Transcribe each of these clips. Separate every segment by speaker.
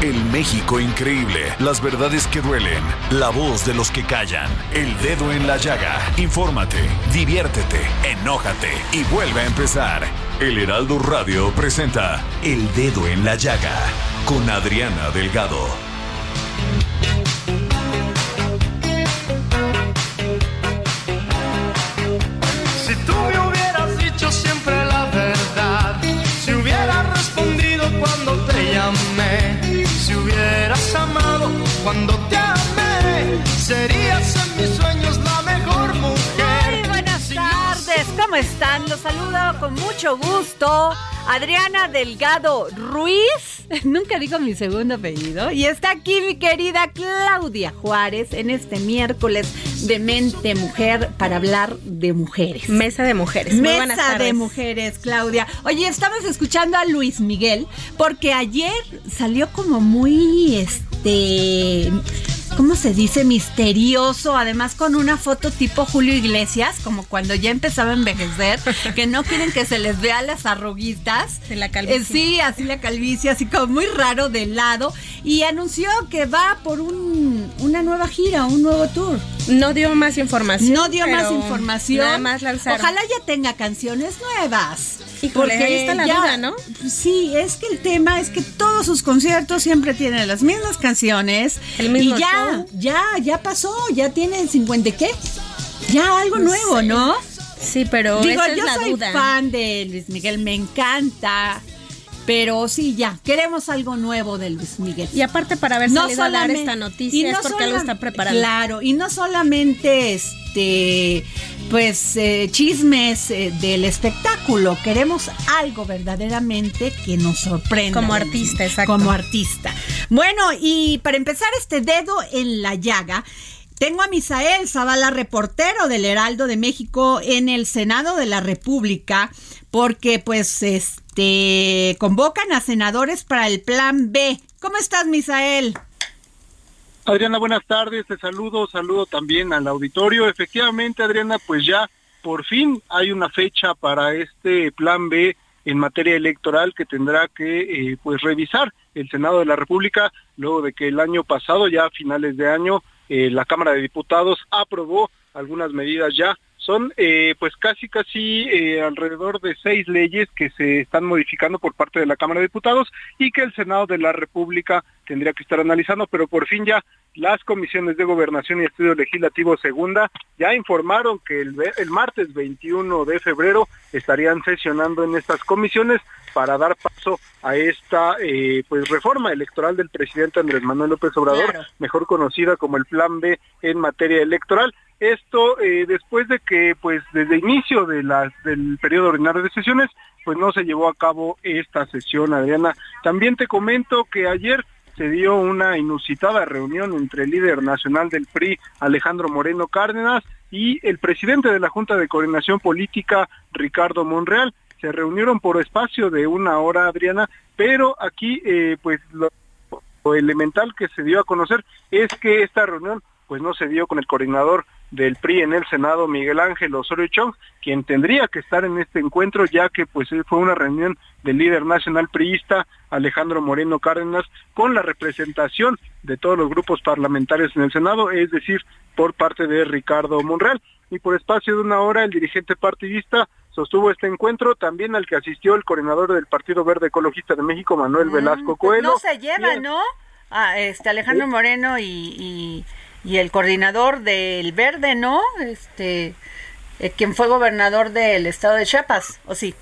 Speaker 1: El México increíble, las verdades que duelen, la voz de los que callan, el dedo en la llaga. Infórmate, diviértete, enójate y vuelve a empezar. El Heraldo Radio presenta El Dedo en la Llaga con Adriana Delgado.
Speaker 2: Si tú me hubieras dicho siempre la verdad, si hubieras respondido cuando te llamé, cuando te amé, serías en mis sueños la mejor mujer.
Speaker 3: Muy buenas tardes, ¿cómo están? Los saludo con mucho gusto. Adriana Delgado Ruiz, nunca digo mi segundo apellido, y está aquí mi querida Claudia Juárez en este miércoles de Mente Mujer para hablar de mujeres.
Speaker 4: Mesa de mujeres. Muy buenas
Speaker 3: Mesa de
Speaker 4: tardes.
Speaker 3: mujeres, Claudia. Oye, estamos escuchando a Luis Miguel porque ayer salió como muy, este, ¿cómo se dice? Misterioso, además con una foto tipo Julio Iglesias, como cuando ya empezaba a envejecer, que no quieren que se les vea las arruguitas.
Speaker 4: De la calvicie.
Speaker 3: Eh, sí, así la calvicie, así como muy raro de lado. Y anunció que va por un- una nueva gira, un nuevo tour.
Speaker 4: No dio más información.
Speaker 3: No dio más información.
Speaker 4: Nada más lanzaron.
Speaker 3: Ojalá ya tenga canciones nuevas.
Speaker 4: Híjole, ahí está la duda, ¿no?
Speaker 3: Sí, es que el tema es que todos sus conciertos siempre tienen las mismas canciones.
Speaker 4: El mismo
Speaker 3: y ya,
Speaker 4: show.
Speaker 3: ya, ya pasó, ya tienen 50 y qué. Ya algo nuevo, ¿no?
Speaker 4: Sí, pero
Speaker 3: Digo,
Speaker 4: esa es
Speaker 3: yo
Speaker 4: la
Speaker 3: soy
Speaker 4: duda.
Speaker 3: fan de Luis Miguel, me encanta. Pero sí, ya, queremos algo nuevo de Luis Miguel.
Speaker 4: Y aparte para haber salido a dar esta
Speaker 3: y
Speaker 4: noticia
Speaker 3: no
Speaker 4: es porque algo está preparando.
Speaker 3: Claro, y no solamente este pues eh, chismes eh, del espectáculo, queremos algo verdaderamente que nos sorprenda.
Speaker 4: Como artista, exacto.
Speaker 3: Como artista. Bueno, y para empezar este dedo en la llaga, tengo a Misael Zavala, reportero del Heraldo de México en el Senado de la República, porque pues este convocan a senadores para el Plan B. ¿Cómo estás, Misael?
Speaker 5: Adriana, buenas tardes, te saludo, saludo también al auditorio. Efectivamente, Adriana, pues ya por fin hay una fecha para este plan B en materia electoral que tendrá que eh, pues revisar el Senado de la República luego de que el año pasado, ya a finales de año, eh, la Cámara de Diputados aprobó algunas medidas ya. Son eh, pues casi casi eh, alrededor de seis leyes que se están modificando por parte de la Cámara de Diputados y que el Senado de la República tendría que estar analizando, pero por fin ya las comisiones de gobernación y estudio legislativo segunda ya informaron que el, el martes 21 de febrero estarían sesionando en estas comisiones para dar paso a esta eh, pues reforma electoral del presidente Andrés Manuel López Obrador,
Speaker 3: Claro.
Speaker 5: mejor conocida como el Plan B en materia electoral. Esto eh, después de que pues desde inicio del periodo ordinario de sesiones pues no se llevó a cabo esta sesión, Adriana. También te comento que ayer se dio una inusitada reunión entre el líder nacional del PRI, Alejandro Moreno Cárdenas, y el presidente de la Junta de Coordinación Política, Ricardo Monreal. Se reunieron por espacio de una hora, Adriana, pero aquí, eh, pues, lo, lo elemental que se dio a conocer es que esta reunión, pues, no se dio con el coordinador del PRI en el Senado, Miguel Ángel Osorio Chong, quien tendría que estar en este encuentro, ya que pues fue una reunión del líder nacional priista Alejandro Moreno Cárdenas con la representación de todos los grupos parlamentarios en el Senado, es decir, por parte de Ricardo Monreal. Y por espacio de una hora, el dirigente partidista sostuvo este encuentro, también al que asistió el coordinador del Partido Verde Ecologista de México, Manuel mm, Velasco pues Coelho.
Speaker 3: No se lleva, ¿no? Ah, este Alejandro Moreno y, y, el coordinador del Verde, ¿no? Este, eh, quien fue gobernador del estado de Chiapas, ¿o sí?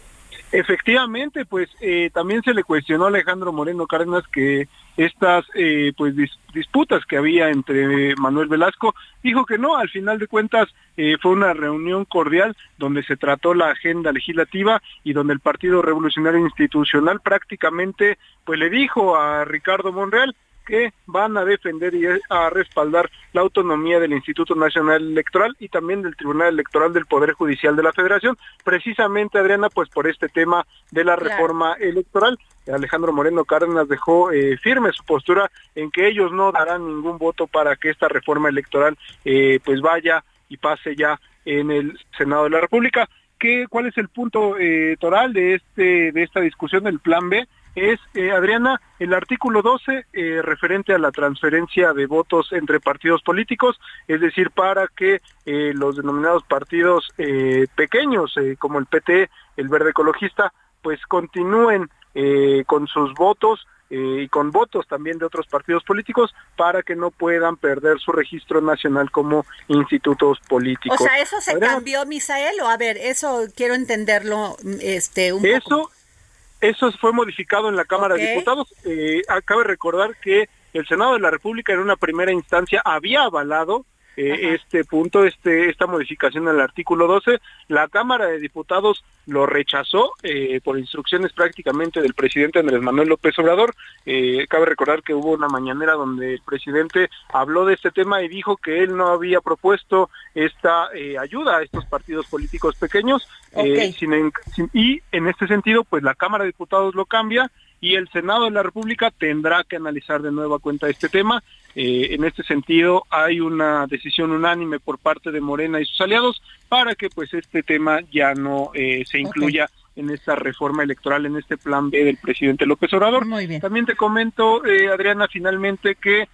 Speaker 5: Efectivamente, pues eh, también se le cuestionó a Alejandro Moreno Cárdenas que estas eh, pues disputas que había entre Manuel Velasco dijo que no al final de cuentas eh, fue una reunión cordial donde se trató la agenda legislativa y donde el Partido Revolucionario Institucional prácticamente pues le dijo a Ricardo Monreal que van a defender y a respaldar la autonomía del Instituto Nacional Electoral y también del Tribunal Electoral del Poder Judicial de la Federación, precisamente Adriana, pues por este tema de la reforma electoral. Alejandro Moreno Cárdenas dejó eh, firme su postura en que ellos no darán ningún voto para que esta reforma electoral eh, pues vaya y pase ya en el Senado de la República. ¿Qué, ¿Cuál es el punto eh, toral de este de esta discusión del Plan B? Es, eh, Adriana, el artículo 12 eh, referente a la transferencia de votos entre partidos políticos, es decir, para que eh, los denominados partidos pequeños, como el PT, el Verde Ecologista, pues continúen con sus votos y con votos también de otros partidos políticos para que no puedan perder su registro nacional como institutos políticos.
Speaker 3: O sea, eso se cambió, Misael, o a ver, eso quiero entenderlo este un
Speaker 5: eso, eso fue modificado en la Cámara de Diputados. Eh, acabe recordar que el Senado de la República en una primera instancia había avalado eh, este punto, este, esta modificación al artículo 12. La Cámara de Diputados lo rechazó eh, por instrucciones prácticamente del presidente Andrés Manuel López Obrador. Eh, cabe recordar que hubo una mañanera donde el presidente habló de este tema y dijo que él no había propuesto esta ayuda a estos partidos políticos pequeños. y en este sentido, pues la Cámara de Diputados lo cambia y el Senado de la República tendrá que analizar de nueva cuenta este tema. Eh, en este sentido, hay una decisión unánime por parte de Morena y sus aliados para que pues este tema ya no eh, se incluya en esta reforma electoral, en este plan B del presidente López Obrador.
Speaker 3: Muy bien.
Speaker 5: También te comento, eh, Adriana, finalmente que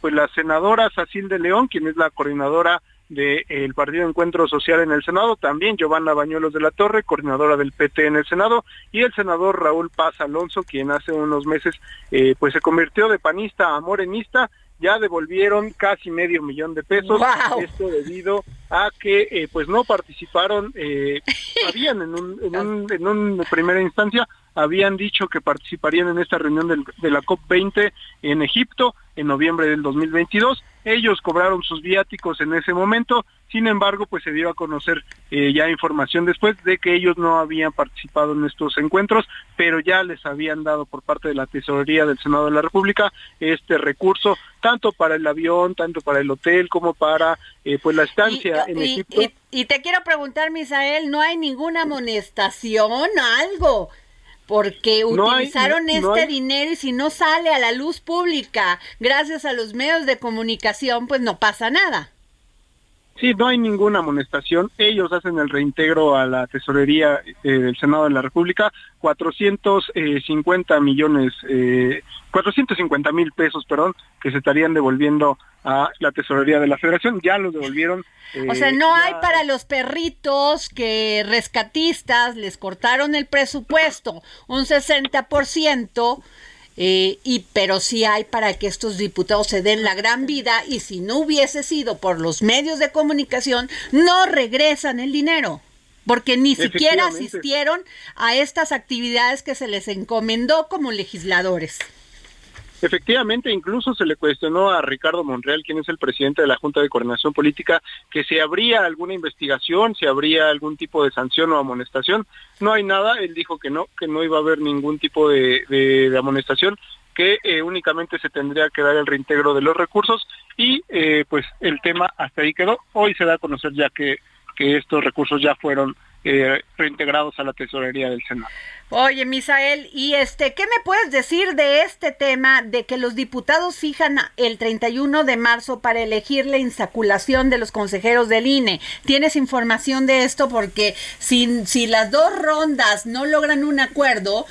Speaker 5: pues la senadora Sacil de León, quien es la coordinadora del Partido Encuentro Social en el Senado, también Giovanna Bañuelos de la Torre, coordinadora del PT en el Senado, y el senador Raúl Paz Alonso, quien hace unos meses eh, pues se convirtió de panista a morenista, ya devolvieron casi medio millón de pesos, esto debido a que eh, pues no participaron, eh, habían en un, en, un, en una primera instancia, habían dicho que participarían en esta reunión del, de la COP20 en Egipto en noviembre del 2022, ellos cobraron sus viáticos en ese momento, sin embargo, pues se dio a conocer eh, ya información después de que ellos no habían participado en estos encuentros, pero ya les habían dado por parte de la Tesorería del Senado de la República este recurso, tanto para el avión, tanto para el hotel, como para eh, pues la estancia en Egipto.
Speaker 3: Y, te quiero preguntar, Misael, ¿no hay ninguna amonestación, algo? Porque utilizaron este dinero y si no sale a la luz pública gracias a los medios de comunicación, pues no pasa nada.
Speaker 5: Sí, no hay ninguna amonestación. Ellos hacen el reintegro a la tesorería eh, del Senado de la República, 450 eh, millones, eh, 450 mil pesos, perdón, que se estarían devolviendo a la tesorería de la Federación. Ya los devolvieron.
Speaker 3: o sea, no hay para los perritos que rescatistas les cortaron el presupuesto un 60%. Eh, y pero sí hay para que estos diputados se den la gran vida y si no hubiese sido por los medios de comunicación no regresan el dinero porque ni siquiera asistieron a estas actividades que se les encomendó como legisladores.
Speaker 5: Efectivamente, incluso se le cuestionó a Ricardo Monreal, quien es el presidente de la Junta de Coordinación Política, que si habría alguna investigación, si habría algún tipo de sanción o amonestación. No hay nada, él dijo que no, que no iba a haber ningún tipo de, amonestación, que eh, únicamente se tendría que dar el reintegro de los recursos y eh, pues el tema hasta ahí quedó. Hoy se da a conocer ya que, que estos recursos ya fueron eh, reintegrados a la tesorería del Senado.
Speaker 3: Oye, Misael, y este, ¿qué me puedes decir de este tema de que los diputados fijan el 31 de marzo para elegir la insaculación de los consejeros del INE? ¿Tienes información de esto? Porque si, si las dos rondas no logran un acuerdo,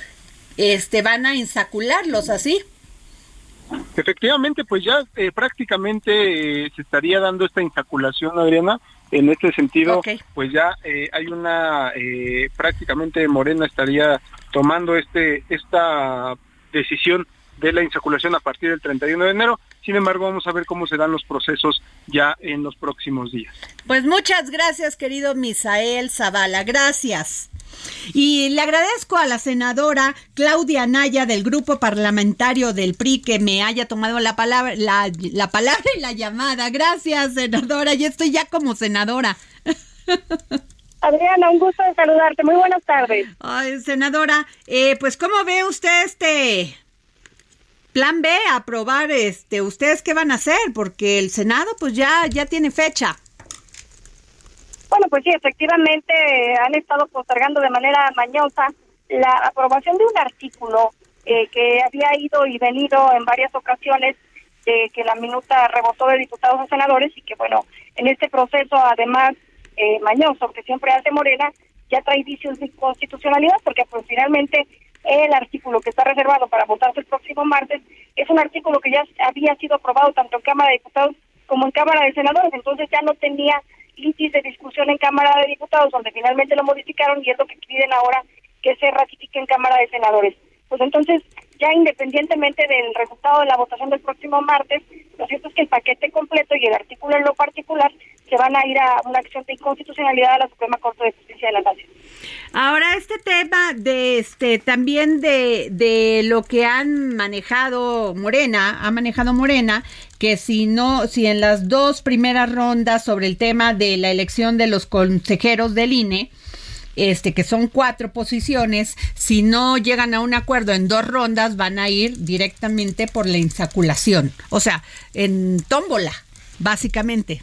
Speaker 3: este, van a insacularlos así.
Speaker 5: Efectivamente, pues ya eh, prácticamente eh, se estaría dando esta insaculación, Adriana. En este sentido, pues ya eh, hay una, prácticamente Morena estaría tomando este esta decisión de la insaculación a partir del 31 de enero. Sin embargo, vamos a ver cómo se dan los procesos ya en los próximos días.
Speaker 3: Pues muchas gracias, querido Misael Zavala. Gracias. Y le agradezco a la senadora Claudia Naya del grupo parlamentario del PRI que me haya tomado la palabra, la, la palabra y la llamada. Gracias, senadora. Ya estoy ya como senadora.
Speaker 6: Adriana, un gusto de saludarte. Muy buenas tardes.
Speaker 3: Ay, senadora, eh, pues ¿cómo ve usted este plan B? Aprobar, este, ¿ustedes qué van a hacer? Porque el Senado pues ya, ya tiene fecha.
Speaker 6: Bueno, pues sí, efectivamente han estado postergando de manera mañosa la aprobación de un artículo eh, que había ido y venido en varias ocasiones de que la minuta rebotó de diputados a senadores y que bueno, en este proceso además eh, mañoso que siempre hace Morena, ya trae vicios de constitucionalidad porque pues finalmente el artículo que está reservado para votarse el próximo martes es un artículo que ya había sido aprobado tanto en Cámara de Diputados como en Cámara de Senadores, entonces ya no tenía litis de discusión en Cámara de Diputados, donde finalmente lo modificaron y es lo que piden ahora que se ratifique en Cámara de Senadores. Pues entonces, ya independientemente del resultado de la votación del próximo martes, lo cierto es que el paquete completo y el artículo en lo particular se van a ir a una acción de inconstitucionalidad a la Suprema Corte de Justicia de la Nación.
Speaker 3: Ahora este tema de este también de, de lo que han manejado Morena, ha manejado Morena, que si no, si en las dos primeras rondas sobre el tema de la elección de los consejeros del INE, este, que son cuatro posiciones, si no llegan a un acuerdo en dos rondas, van a ir directamente por la insaculación. O sea, en tómbola, básicamente.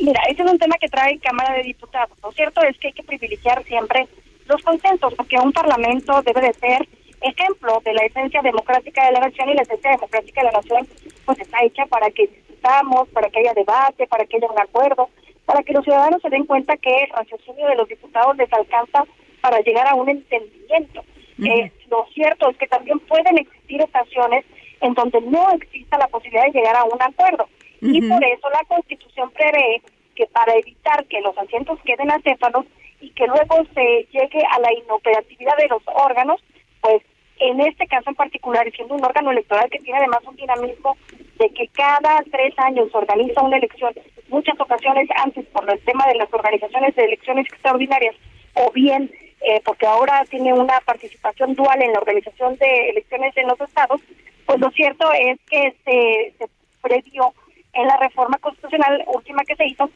Speaker 6: Mira, ese es un tema que trae Cámara de Diputados. Lo cierto es que hay que privilegiar siempre los consensos, porque un parlamento debe de ser ejemplo de la esencia democrática de la nación y la esencia democrática de la nación pues está hecha para que discutamos, para que haya debate, para que haya un acuerdo, para que los ciudadanos se den cuenta que el raciocinio de los diputados les alcanza para llegar a un entendimiento. Eh, lo cierto es que también pueden existir ocasiones en donde no exista la posibilidad de llegar a un acuerdo. Y por eso la Constitución prevé que para evitar que los asientos queden acéfalos y que luego se llegue a la inoperatividad de los órganos, pues en este caso en particular, siendo un órgano electoral que tiene además un dinamismo de que cada tres años organiza una elección, muchas ocasiones antes por el tema de las organizaciones de elecciones extraordinarias, o bien eh, porque ahora tiene una participación dual en la organización de elecciones en los estados, pues lo cierto es que se, se previó en la reforma constitucional última que se hizo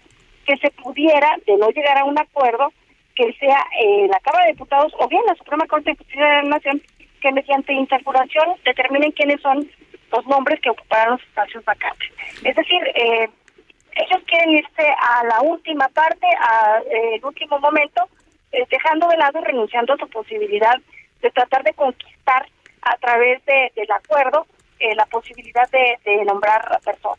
Speaker 6: que se pudiera, de no llegar a un acuerdo, que sea eh, la Cámara de Diputados o bien la Suprema Corte de Justicia de la Nación que mediante interculación determinen quiénes son los nombres que ocuparán los espacios vacantes. Es decir, eh, ellos quieren irse a la última parte, al eh, último momento, eh, dejando de lado, renunciando a su posibilidad de tratar de conquistar a través de, del acuerdo la posibilidad de, de nombrar a personas.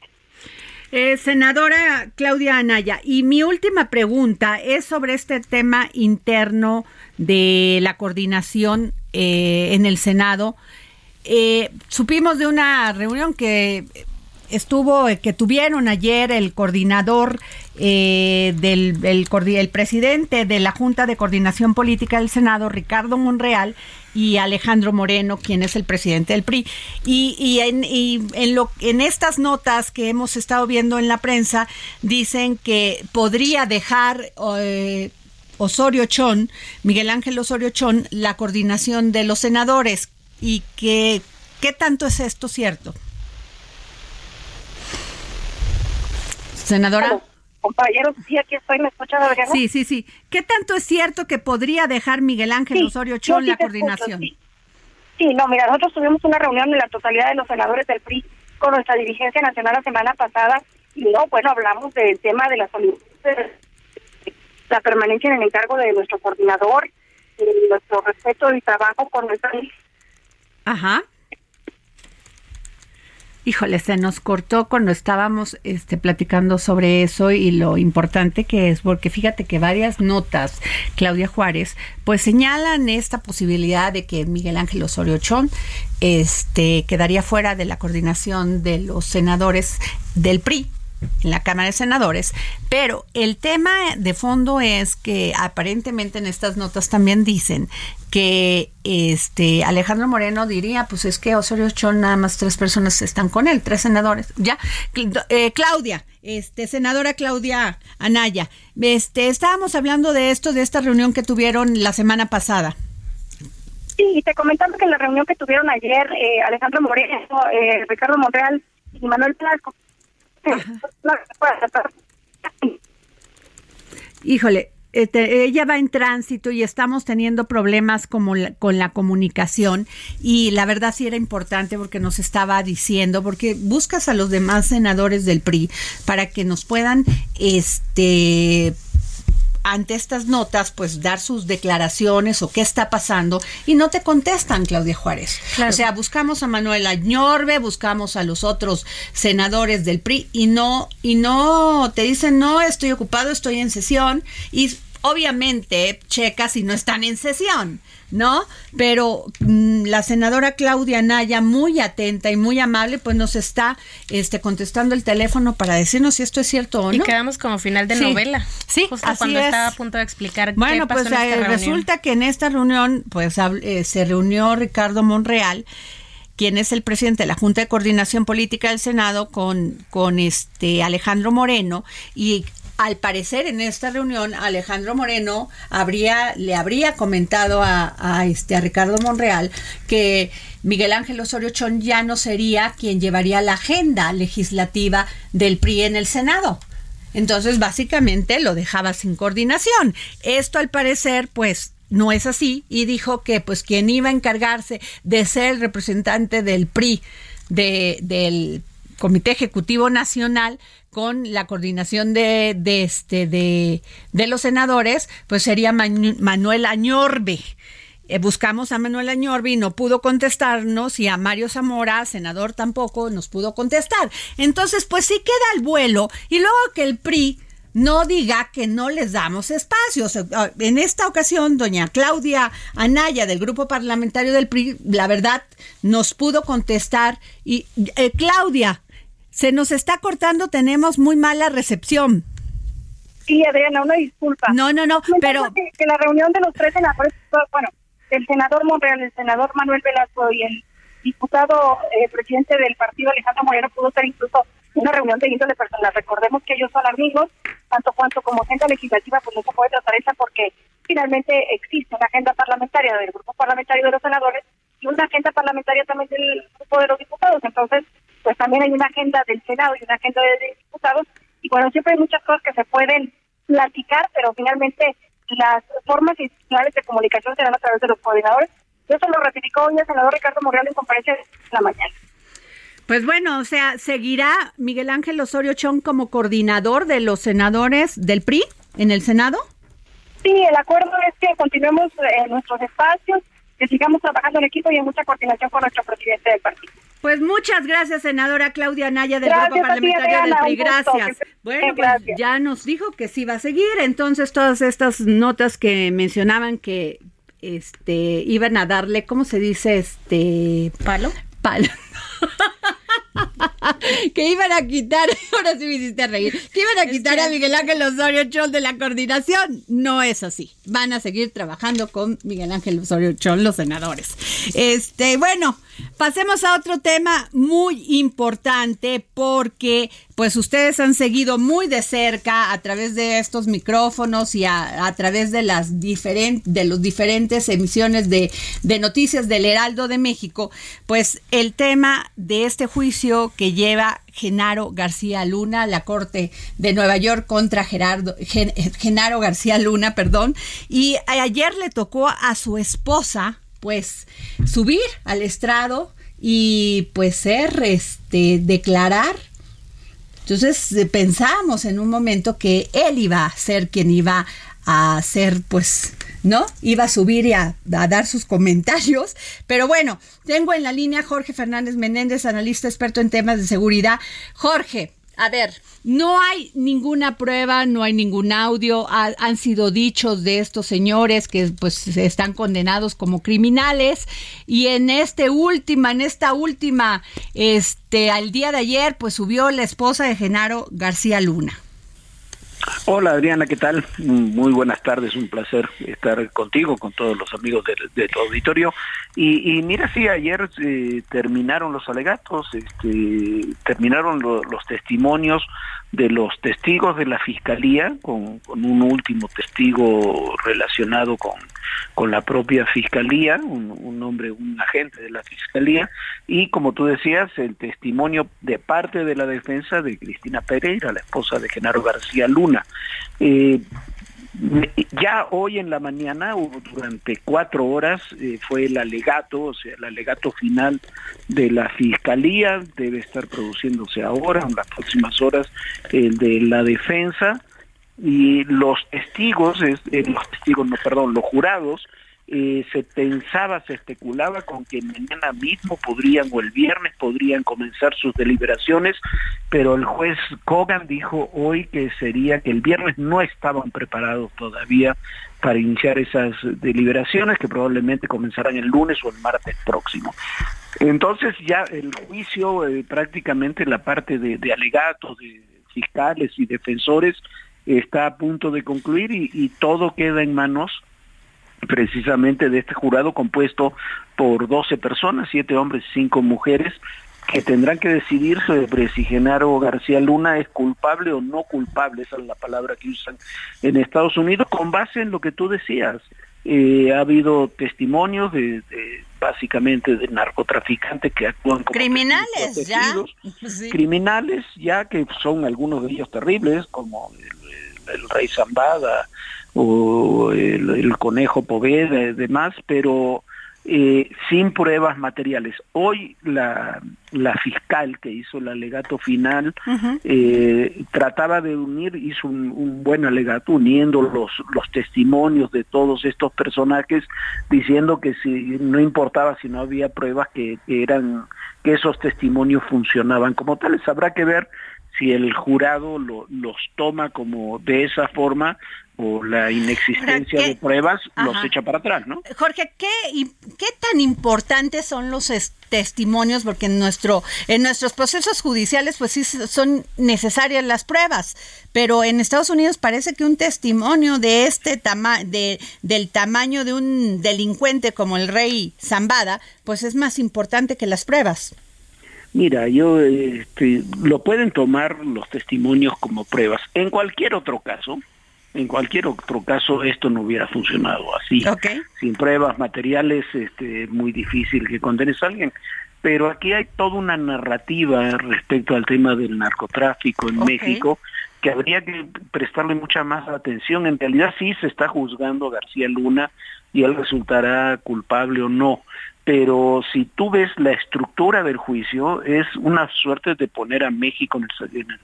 Speaker 3: Eh, senadora Claudia Anaya, y mi última pregunta es sobre este tema interno de la coordinación eh, en el Senado. Eh, supimos de una reunión que estuvo, que tuvieron ayer el coordinador eh, del el, presidente de la Junta de Coordinación Política del Senado, Ricardo Monreal, y Alejandro Moreno, quien es el presidente del PRI. Y, y, en, y en, lo, en estas notas que hemos estado viendo en la prensa, dicen que podría dejar Osorio Chón, Miguel Ángel Osorio Chón, la coordinación de los senadores. ¿Y que, qué tanto es esto cierto? Senadora.
Speaker 6: Compañeros, sí, aquí estoy, ¿me escuchan,
Speaker 3: Sí, sí, sí. ¿Qué tanto es cierto que podría dejar Miguel Ángel Osorio Chón la coordinación?
Speaker 6: sí. no, mira, nosotros tuvimos una reunión de la totalidad de los senadores del PRI con nuestra dirigencia nacional la semana pasada y no, bueno, hablamos del tema de la solicitud la permanencia en el encargo de nuestro coordinador y nuestro respeto y trabajo con nuestra
Speaker 3: Ajá. Híjole, se nos cortó cuando estábamos este, platicando sobre eso y lo importante que es, porque fíjate que varias notas, Claudia Juárez, pues señalan esta posibilidad de que Miguel Ángel Osorio Chón este, quedaría fuera de la coordinación de los senadores del PRI en la Cámara de Senadores, pero el tema de fondo es que aparentemente en estas notas también dicen que este Alejandro Moreno diría, pues es que Osorio Chón nada más tres personas están con él, tres senadores. Ya, eh, Claudia, este senadora Claudia Anaya, este estábamos hablando de esto, de esta reunión que tuvieron la semana pasada.
Speaker 6: Sí, te comentando que la reunión que tuvieron ayer eh, Alejandro Moreno, eh, Ricardo Monreal y Manuel Blasco,
Speaker 3: Híjole, este, ella va en tránsito y estamos teniendo problemas como con la comunicación y la verdad sí era importante porque nos estaba diciendo porque buscas a los demás senadores del PRI para que nos puedan este ante estas notas, pues dar sus declaraciones o qué está pasando y no te contestan, Claudia Juárez. O sea, buscamos a Manuel Añorbe, buscamos a los otros senadores del PRI y no y no te dicen, "No, estoy ocupado, estoy en sesión" y obviamente checa si no están en sesión. ¿No? Pero mm, la senadora Claudia Naya, muy atenta y muy amable, pues nos está este, contestando el teléfono para decirnos si esto es cierto o no.
Speaker 4: Y quedamos como final de novela.
Speaker 3: Sí,
Speaker 4: justo
Speaker 3: así
Speaker 4: cuando
Speaker 3: es.
Speaker 4: estaba a punto de explicar
Speaker 3: bueno,
Speaker 4: qué pasó
Speaker 3: pues
Speaker 4: en esta
Speaker 3: eh, resulta que en esta reunión, pues eh, se reunió Ricardo Monreal quien es el presidente de la Junta de Coordinación Política del Senado con, con este Alejandro Moreno y al parecer en esta reunión Alejandro Moreno le habría comentado a, a, este a Ricardo Monreal que Miguel Ángel Osorio Chón ya no sería quien llevaría la agenda legislativa del PRI en el Senado. Entonces, básicamente lo dejaba sin coordinación. Esto al parecer, pues, no es así y dijo que pues quien iba a encargarse de ser el representante del PRI de, del Comité Ejecutivo Nacional con la coordinación de, este de, de, los senadores, pues sería Manuel Añorbe. Eh, buscamos a Manuel Añorbe y no pudo contestarnos y a Mario Zamora, senador, tampoco nos pudo contestar. Entonces, pues sí queda el vuelo y luego que el PRI no diga que no les damos espacios. En esta ocasión, doña Claudia Anaya del Grupo Parlamentario del PRI, la verdad, nos pudo contestar. Y eh, Claudia, se nos está cortando, tenemos muy mala recepción.
Speaker 6: Sí, Adriana, una disculpa.
Speaker 3: No, no, no,
Speaker 6: Me
Speaker 3: pero...
Speaker 6: Que, que, la reunión de los tres senadores, bueno, el senador Monreal, el senador Manuel Velasco y el diputado eh, presidente del partido Alejandro Moreno pudo ser incluso una reunión de índole personal. Recordemos que ellos son amigos, tanto cuanto como agenda legislativa, pues no se puede tratar esa porque finalmente existe una agenda parlamentaria del grupo parlamentario de los senadores y una agenda parlamentaria también del grupo de los diputados. Entonces, pues también hay una agenda del Senado y una agenda de diputados. Y bueno, siempre hay muchas cosas que se pueden platicar, pero finalmente las formas institucionales de comunicación serán a través de los coordinadores. Eso lo ratificó hoy el senador Ricardo Morreal en conferencia de la mañana.
Speaker 3: Pues bueno, o sea, ¿seguirá Miguel Ángel Osorio Chong como coordinador de los senadores del PRI en el Senado?
Speaker 6: Sí, el acuerdo es que continuemos en nuestros espacios, que sigamos trabajando en equipo y en mucha coordinación con nuestro presidente del partido.
Speaker 3: Pues muchas gracias, senadora Claudia Naya del Grupo Parlamentario del PRI. Gracias. Bueno, pues ya nos dijo que sí va a seguir. Entonces, todas estas notas que mencionaban que este iban a darle, ¿cómo se dice? Este
Speaker 4: palo.
Speaker 3: Palo. que iban a quitar, ahora sí me hiciste reír, que iban a quitar es que... a Miguel Ángel Osorio Chol de la coordinación. No es así. Van a seguir trabajando con Miguel Ángel Osorio Chol, los senadores. Este, bueno, pasemos a otro tema muy importante porque pues ustedes han seguido muy de cerca a través de estos micrófonos y a, través de las diferentes los diferentes emisiones de, noticias del Heraldo de México, pues el tema de este juicio que lleva Genaro García Luna, la Corte de Nueva York contra Gerardo, Gen, Genaro García Luna, perdón, y ayer le tocó a su esposa, pues, subir al estrado y pues ser, este, declarar. Entonces pensábamos en un momento que él iba a ser quien iba a hacer, pues, ¿no? Iba a subir y a, a, dar sus comentarios. Pero bueno, tengo en la línea Jorge Fernández Menéndez, analista experto en temas de seguridad. Jorge, a ver, no hay ninguna prueba, no hay ningún audio, ha, han sido dichos de estos señores que pues están condenados como criminales y en este última, en esta última, este, al día de ayer, pues subió la esposa de Genaro García Luna.
Speaker 7: Hola Adriana, ¿qué tal? Muy buenas tardes, un placer estar contigo, con todos los amigos de, tu auditorio. Y, mira, sí, ayer eh, terminaron los alegatos, este, terminaron lo, los testimonios de los testigos de la fiscalía, con, un último testigo relacionado con, con la propia fiscalía, un, un, hombre, un agente de la fiscalía, y como tú decías, el testimonio de parte de la defensa de Cristina Pereira, la esposa de Genaro García Luna. Eh, ya hoy en la mañana, durante cuatro horas, eh, fue el alegato, o sea, el alegato final de la fiscalía, debe estar produciéndose ahora, en las próximas horas, el de la defensa, y los testigos, eh, los testigos, no, perdón, los jurados, eh, se pensaba, se especulaba con que mañana mismo podrían o el viernes podrían comenzar sus deliberaciones, pero el juez Kogan dijo hoy que sería que el viernes no estaban preparados todavía para iniciar esas deliberaciones que probablemente comenzarán el lunes o el martes próximo. Entonces ya el juicio, eh, prácticamente la parte de, alegatos, de fiscales y defensores, está a punto de concluir y todo queda en manos precisamente de este jurado compuesto por 12 personas, 7 hombres y 5 mujeres, que tendrán que decidir sobre si Genaro García Luna es culpable o no culpable, esa es la palabra que usan en Estados Unidos, con base en lo que tú decías. Eh, ha habido testimonios de, de, básicamente de narcotraficantes que actúan como
Speaker 3: criminales ya
Speaker 7: sí. criminales ya que son algunos de ellos terribles como el, el, el rey Zambada o el, el conejo Poveda y demás, pero eh, sin pruebas materiales. Hoy la, la fiscal que hizo el alegato final uh -huh. eh, trataba de unir, hizo un, un, buen alegato uniendo los, los testimonios de todos estos personajes, diciendo que si no importaba si no había pruebas que, que eran que esos testimonios funcionaban como tales. Habrá que ver si el jurado lo, los toma como de esa forma o la inexistencia de pruebas Ajá. los echa para atrás, ¿no?
Speaker 3: Jorge, ¿qué, qué tan importantes son los testimonios? Porque en, nuestro, en nuestros procesos judiciales, pues sí son necesarias las pruebas, pero en Estados Unidos parece que un testimonio de este tama de, del tamaño de un delincuente como el rey Zambada, pues es más importante que las pruebas.
Speaker 7: Mira, yo este, lo pueden tomar los testimonios como pruebas. En cualquier otro caso, en cualquier otro caso esto no hubiera funcionado así.
Speaker 3: Okay.
Speaker 7: Sin pruebas materiales este, es muy difícil que condenes a alguien. Pero aquí hay toda una narrativa respecto al tema del narcotráfico en okay. México que habría que prestarle mucha más atención. En realidad sí se está juzgando a García Luna y él resultará culpable o no. Pero si tú ves la estructura del juicio, es una suerte de poner a México en el, en el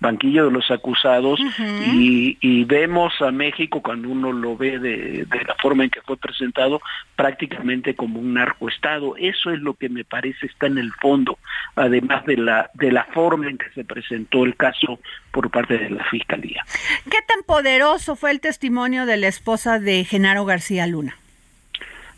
Speaker 7: banquillo de los acusados uh -huh. y, y, vemos a México cuando uno lo ve de, de, la forma en que fue presentado prácticamente como un narcoestado. Eso es lo que me parece está en el fondo, además de la, de la forma en que se presentó el caso por parte de la Fiscalía.
Speaker 3: ¿Qué tan poderoso fue el testimonio de la esposa de Genaro García Luna?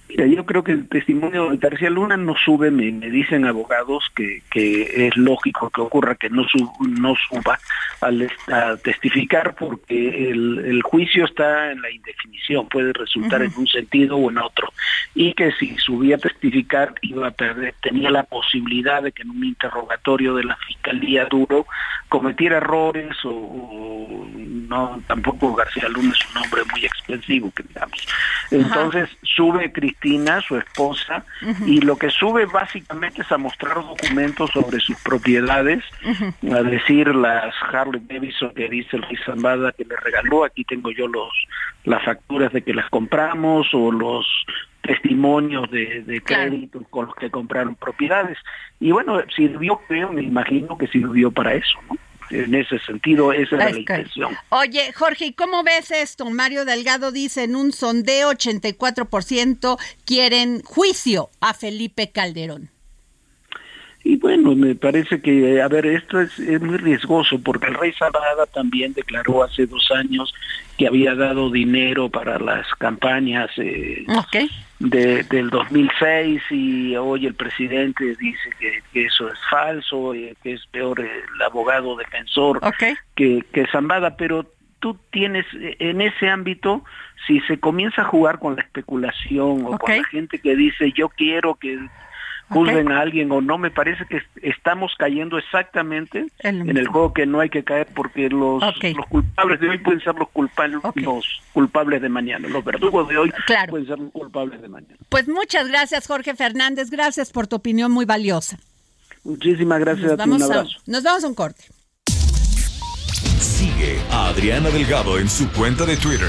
Speaker 7: Mira, yo creo que el testimonio de García Luna no sube, me, me dicen abogados que, que, es lógico que ocurra que no, sub, no suba al, a testificar porque el, el, juicio está en la indefinición, puede resultar uh -huh. en un sentido o en otro, y que si subía a testificar iba a perder, tenía la posibilidad de que en un interrogatorio de la fiscalía duro cometiera errores o, o no, tampoco García Luna es un hombre muy expensivo, que digamos. Entonces uh -huh. sube Cristina, su esposa, uh -huh. y lo que sube básicamente es a mostrar documentos sobre sus propiedades, uh -huh. a decir las Harley Davidson que dice el Zambada que le regaló, aquí tengo yo los las facturas de que las compramos o los testimonios de, de con los que compraron propiedades. Y bueno, sirvió, creo, me imagino que sirvió para eso, ¿no? En ese sentido esa era la intención.
Speaker 3: Oye, Jorge, ¿y cómo ves esto? Mario Delgado dice en un sondeo 84% quieren juicio a Felipe Calderón.
Speaker 7: Y bueno, me parece que, a ver, esto es, es muy riesgoso porque el rey Zambada también declaró hace dos años que había dado dinero para las campañas eh,
Speaker 3: Ok.
Speaker 7: de, del 2006 y hoy el presidente dice que, que eso es falso, eh, que es peor el abogado defensor
Speaker 3: Ok.
Speaker 7: que, que Zambada, pero tú tienes en ese ámbito, si se comienza a jugar con la especulación o con la gente que dice yo quiero que juzguen a alguien o no, me parece que est- estamos cayendo exactamente
Speaker 3: En
Speaker 7: el juego que no hay que caer porque los, culpables de hoy pueden ser los culpables, los culpables de mañana, los verdugos de hoy
Speaker 3: Claro.
Speaker 7: pueden ser los culpables de mañana.
Speaker 3: Pues muchas gracias, Jorge Fernández. Gracias por tu opinión muy valiosa.
Speaker 7: Muchísimas gracias
Speaker 3: Nos
Speaker 7: a ti, un
Speaker 3: a, nos vamos a un corte.
Speaker 1: Sigue a Adriana Delgado en su cuenta de Twitter.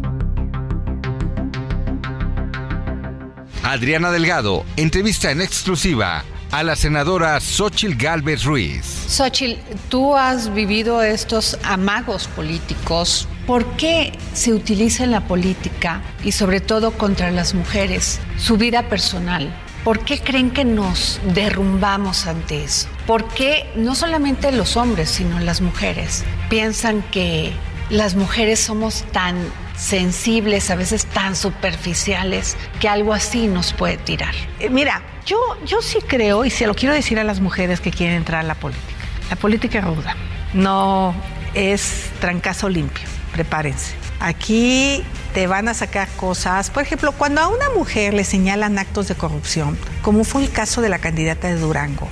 Speaker 8: Adriana Delgado entrevista en exclusiva a la senadora Xochil Gálvez Ruiz.
Speaker 9: Xochitl, tú has vivido estos amagos políticos. ¿Por qué se utiliza en la política y sobre todo contra las mujeres su vida personal? ¿Por qué creen que nos derrumbamos ante eso? ¿Por qué no solamente los hombres, sino las mujeres piensan que las mujeres somos tan sensibles, a veces tan superficiales, que algo así nos puede tirar?
Speaker 10: Eh, Mira, yo, yo sí creo, y se lo quiero decir a las mujeres que quieren entrar a la política. La política es ruda, no es trancazo limpio, prepárense. Aquí te van a sacar cosas, por ejemplo, cuando a una mujer le señalan actos de corrupción, como fue el caso de la candidata de Durango,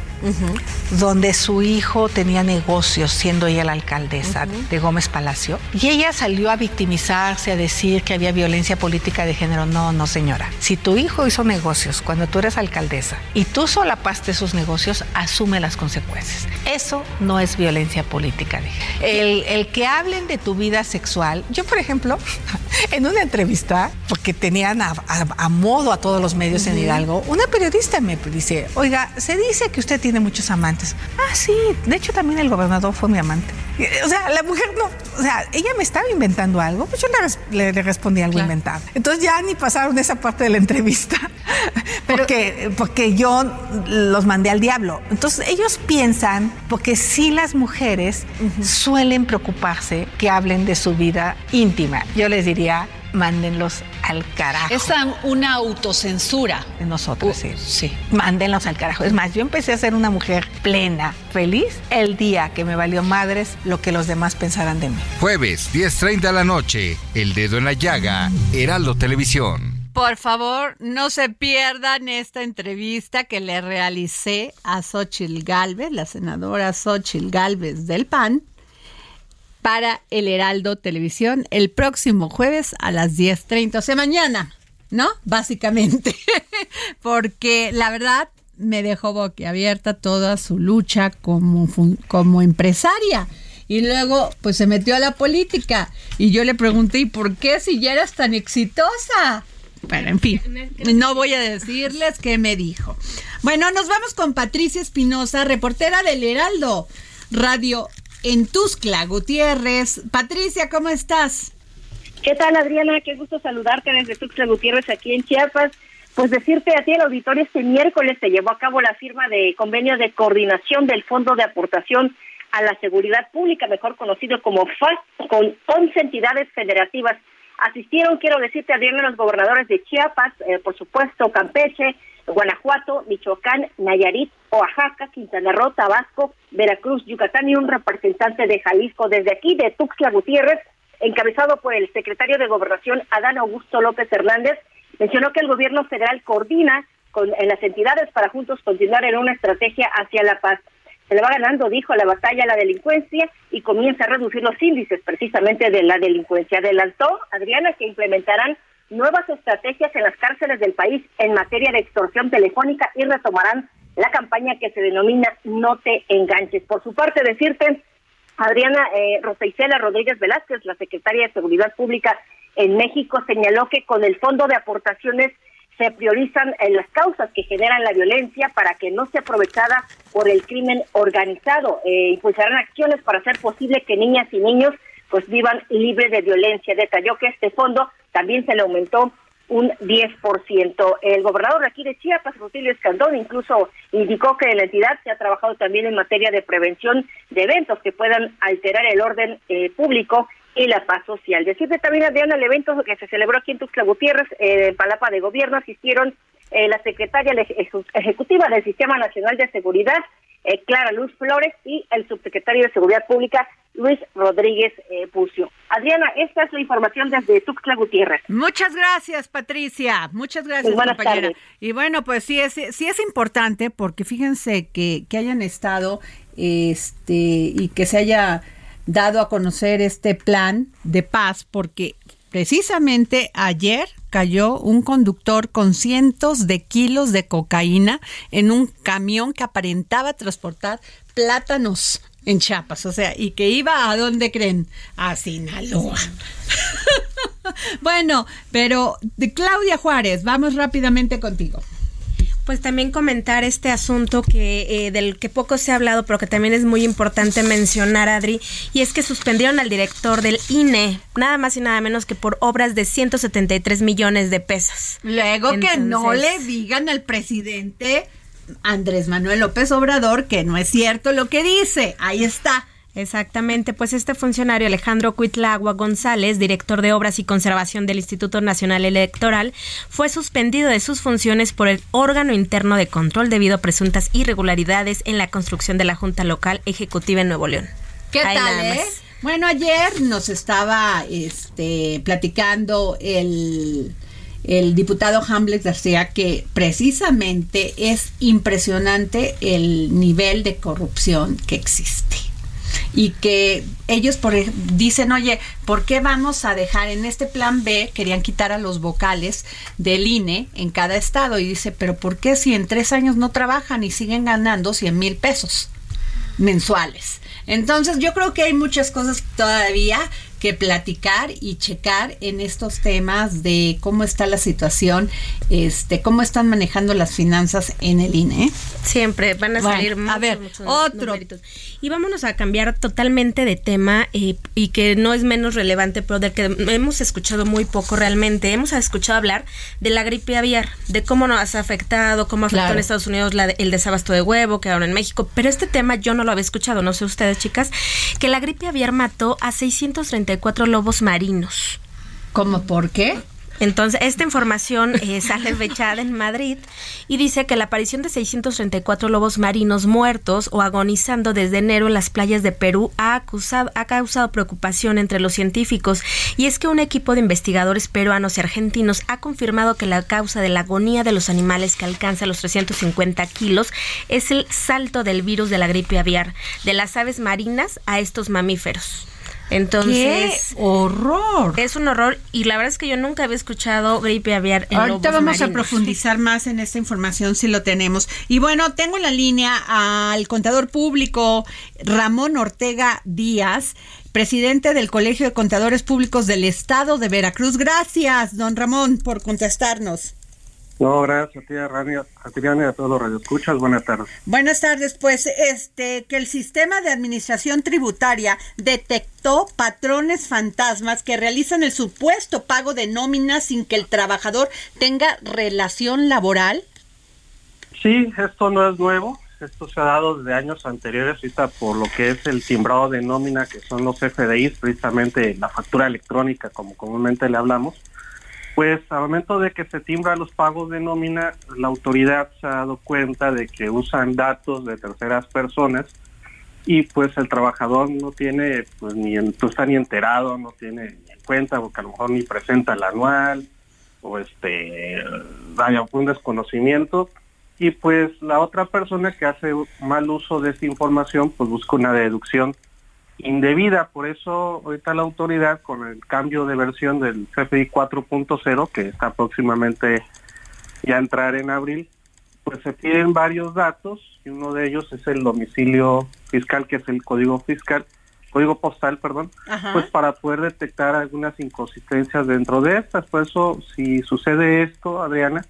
Speaker 10: donde su hijo tenía negocios siendo ella la alcaldesa de Gómez Palacio. Y ella salió a victimizarse, a decir que había violencia política de género. No, no, señora. Si tu hijo hizo negocios cuando tú eres alcaldesa y tú solapaste esos negocios, asume las consecuencias. Eso no es violencia política de género. El, el que hablen de tu vida sexual, yo por ejemplo, en una entrevista, porque tenían a, a- a modo a todos los medios en. Hidalgo, una periodista me dice, oiga, se dice que usted tiene muchos amantes. Ah, sí, de hecho también el gobernador fue mi amante. O sea, la mujer no, o sea, ella me estaba inventando algo, pues yo le, le- le respondí algo inventado. Entonces ya ni pasaron esa parte de la entrevista, porque, porque yo los mandé al diablo. Entonces ellos piensan, porque sí las mujeres suelen preocuparse que hablen de su vida íntima. Yo les diría, mándenlos al carajo.
Speaker 9: Es una autocensura.
Speaker 10: De nosotros, sí.
Speaker 9: Sí.
Speaker 10: Mándenlos al carajo. Es más, yo empecé a ser una mujer plena, feliz, el día que me valió madres lo que los demás pensaran de mí.
Speaker 8: Jueves, 10.30 de la noche, El Dedo en la Llaga, Heraldo Televisión.
Speaker 3: por favor, no se pierdan esta entrevista que le realicé a Xochil Gálvez, la senadora Xochil Gálvez del PAN, para el Heraldo Televisión el próximo jueves a las 10.30, o sea, mañana, ¿no? Básicamente, porque la verdad me dejó boquiabierta toda su lucha como, como empresaria. Y luego, pues se metió a la política. Y yo le pregunté, ¿y por qué si ya eras tan exitosa? Pero en fin, no voy a decirles qué me dijo. Bueno, nos vamos con Patricia Espinosa, reportera del Heraldo Radio en Tuscla, Gutiérrez. Patricia, ¿cómo estás?
Speaker 11: ¿Qué tal, Adriana? Qué gusto saludarte desde Tuxtla Gutiérrez, aquí en Chiapas. Pues decirte a ti, el auditorio, este miércoles se llevó a cabo la firma de convenio de coordinación del Fondo de Aportación a la Seguridad Pública, mejor conocido como FAS, con 11 entidades federativas. Asistieron, quiero decirte, Adriana, los gobernadores de Chiapas, eh, por supuesto, Campeche, Guanajuato, Michoacán, Nayarit, Oaxaca, Quintana Roo, Tabasco, Veracruz, Yucatán y un representante de Jalisco. Desde aquí, de Tuxtla Gutiérrez, encabezado por el secretario de Gobernación, Adán Augusto López Hernández, mencionó que el gobierno federal coordina con en las entidades para juntos continuar en una estrategia hacia la paz. Se le va ganando, dijo, la batalla a la delincuencia y comienza a reducir los índices precisamente de la delincuencia. Adelantó, Adriana, que implementarán nuevas estrategias en las cárceles del país en materia de extorsión telefónica y retomarán la campaña que se denomina No te enganches. Por su parte, decirte, Adriana eh, Rodríguez Velázquez, la secretaria de Seguridad Pública en México, señaló que con el fondo de aportaciones se priorizan en las causas que generan la violencia para que no sea aprovechada por el crimen organizado. Eh, impulsarán acciones para hacer posible que niñas y niños pues vivan libres de violencia. Detalló que este fondo también se le aumentó un 10%. El gobernador aquí de Chiapas, Rutilio Escandón, incluso indicó que la entidad se ha trabajado también en materia de prevención de eventos que puedan alterar el orden eh, público y la paz social. Decirte también, Adriana, el evento que se celebró aquí en Tuxtla Gutiérrez, eh, en Palapa de Gobierno, asistieron eh, la secretaria ejecutiva del Sistema Nacional de Seguridad, eh, Clara Luz Flores, y el subsecretario de Seguridad Pública, Luis Rodríguez eh, Pucio. Adriana, esta es la información desde Tuxtla Gutiérrez.
Speaker 3: Muchas gracias, Patricia. Muchas gracias,
Speaker 11: buenas
Speaker 3: compañera.
Speaker 11: tardes.
Speaker 3: Y bueno, pues sí es, sí es importante porque fíjense que, que hayan estado este y que se haya dado a conocer este plan de paz porque precisamente ayer cayó un conductor con cientos de kilos de cocaína en un camión que aparentaba transportar plátanos en Chiapas, o sea, y que iba a dónde creen? A Sinaloa. bueno, pero de Claudia Juárez, vamos rápidamente contigo.
Speaker 4: Pues también comentar este asunto que eh, del que poco se ha hablado, pero que también es muy importante mencionar, Adri, y es que suspendieron al director del INE, nada más y nada menos que por obras de 173 millones de pesos.
Speaker 3: Luego que no le digan al presidente Andrés Manuel López Obrador que no es cierto lo que dice. Ahí está.
Speaker 4: Exactamente, pues este funcionario Alejandro Cuitlagua González, director de Obras y Conservación del Instituto Nacional Electoral, fue suspendido de sus funciones por el órgano interno de control debido a presuntas irregularidades en la construcción de la Junta Local Ejecutiva en Nuevo León.
Speaker 3: ¿Qué
Speaker 4: Ahí
Speaker 3: tal, eh? Bueno, ayer nos estaba este, platicando el, el diputado Hamlet García que precisamente es impresionante el nivel de corrupción que existe. Y que ellos dicen, oye, ¿por qué vamos a dejar en este plan B? Querían quitar a los vocales del INE en cada estado. Y dice, pero ¿por qué si en tres años no trabajan y siguen ganando 100 mil pesos? mensuales. Entonces yo creo que hay muchas cosas todavía que platicar y checar en estos temas de cómo está la situación, este, cómo están manejando las finanzas en el INE.
Speaker 4: Siempre van a
Speaker 3: Bueno,
Speaker 4: salir
Speaker 3: a
Speaker 4: muchos,
Speaker 3: ver,
Speaker 4: muchos
Speaker 3: otro.
Speaker 4: numeritos. Y vámonos a cambiar totalmente de tema eh, y que no es menos relevante, pero del que hemos escuchado muy poco realmente. Hemos escuchado hablar de la gripe aviar, de cómo nos ha afectado, cómo afectó
Speaker 3: Claro.
Speaker 4: en Estados Unidos la- el desabasto de huevo, que ahora en México. Pero este tema yo no lo había escuchado, no sé ustedes, chicas, que la gripe aviar mató a 634 lobos marinos.
Speaker 3: ¿Cómo por qué?
Speaker 4: Entonces, esta información eh, sale fechada en Madrid y dice que la aparición de 634 lobos marinos muertos o agonizando desde enero en las playas de Perú ha, acusado, ha causado preocupación entre los científicos y es que un equipo de investigadores peruanos y argentinos ha confirmado que la causa de la agonía de los animales que alcanza los 350 kilos es el salto del virus de la gripe aviar de las aves marinas a estos mamíferos. Entonces,
Speaker 3: ¡Qué horror!
Speaker 4: Es un horror y la verdad es que yo nunca había escuchado gripe aviar en
Speaker 3: Ahorita
Speaker 4: lobos
Speaker 3: vamos a profundizar más en esta información si lo tenemos. Y bueno, tengo en la línea al contador público Ramón Ortega Díaz, presidente del Colegio de Contadores Públicos del Estado de Veracruz. Gracias, don Ramón, por contestarnos.
Speaker 12: No, gracias a ti, a y a todos los radioescuchas. Buenas tardes.
Speaker 3: Buenas tardes, pues este que el sistema de administración tributaria detectó patrones fantasmas que realizan el supuesto pago de nóminas sin que el trabajador tenga relación laboral.
Speaker 12: Sí, esto no es nuevo. Esto se ha dado desde años anteriores, ahorita por lo que es el timbrado de nómina, que son los FDIs, precisamente la factura electrónica, como comúnmente le hablamos. Pues al momento de que se timbran los pagos de nómina, la autoridad se ha dado cuenta de que usan datos de terceras personas y pues el trabajador no tiene, pues ni no está ni enterado, no tiene ni en cuenta, porque a lo mejor ni presenta el anual o este haya un desconocimiento. Y pues la otra persona que hace mal uso de esta información pues busca una deducción indebida, por eso ahorita la autoridad con el cambio de versión del CFI 4.0 que está próximamente ya a entrar en abril, pues se piden varios datos y uno de ellos es el domicilio fiscal que es el código fiscal, código postal, perdón,
Speaker 3: Ajá.
Speaker 12: pues para poder detectar algunas inconsistencias dentro de estas. Por eso, si sucede esto, Adriana,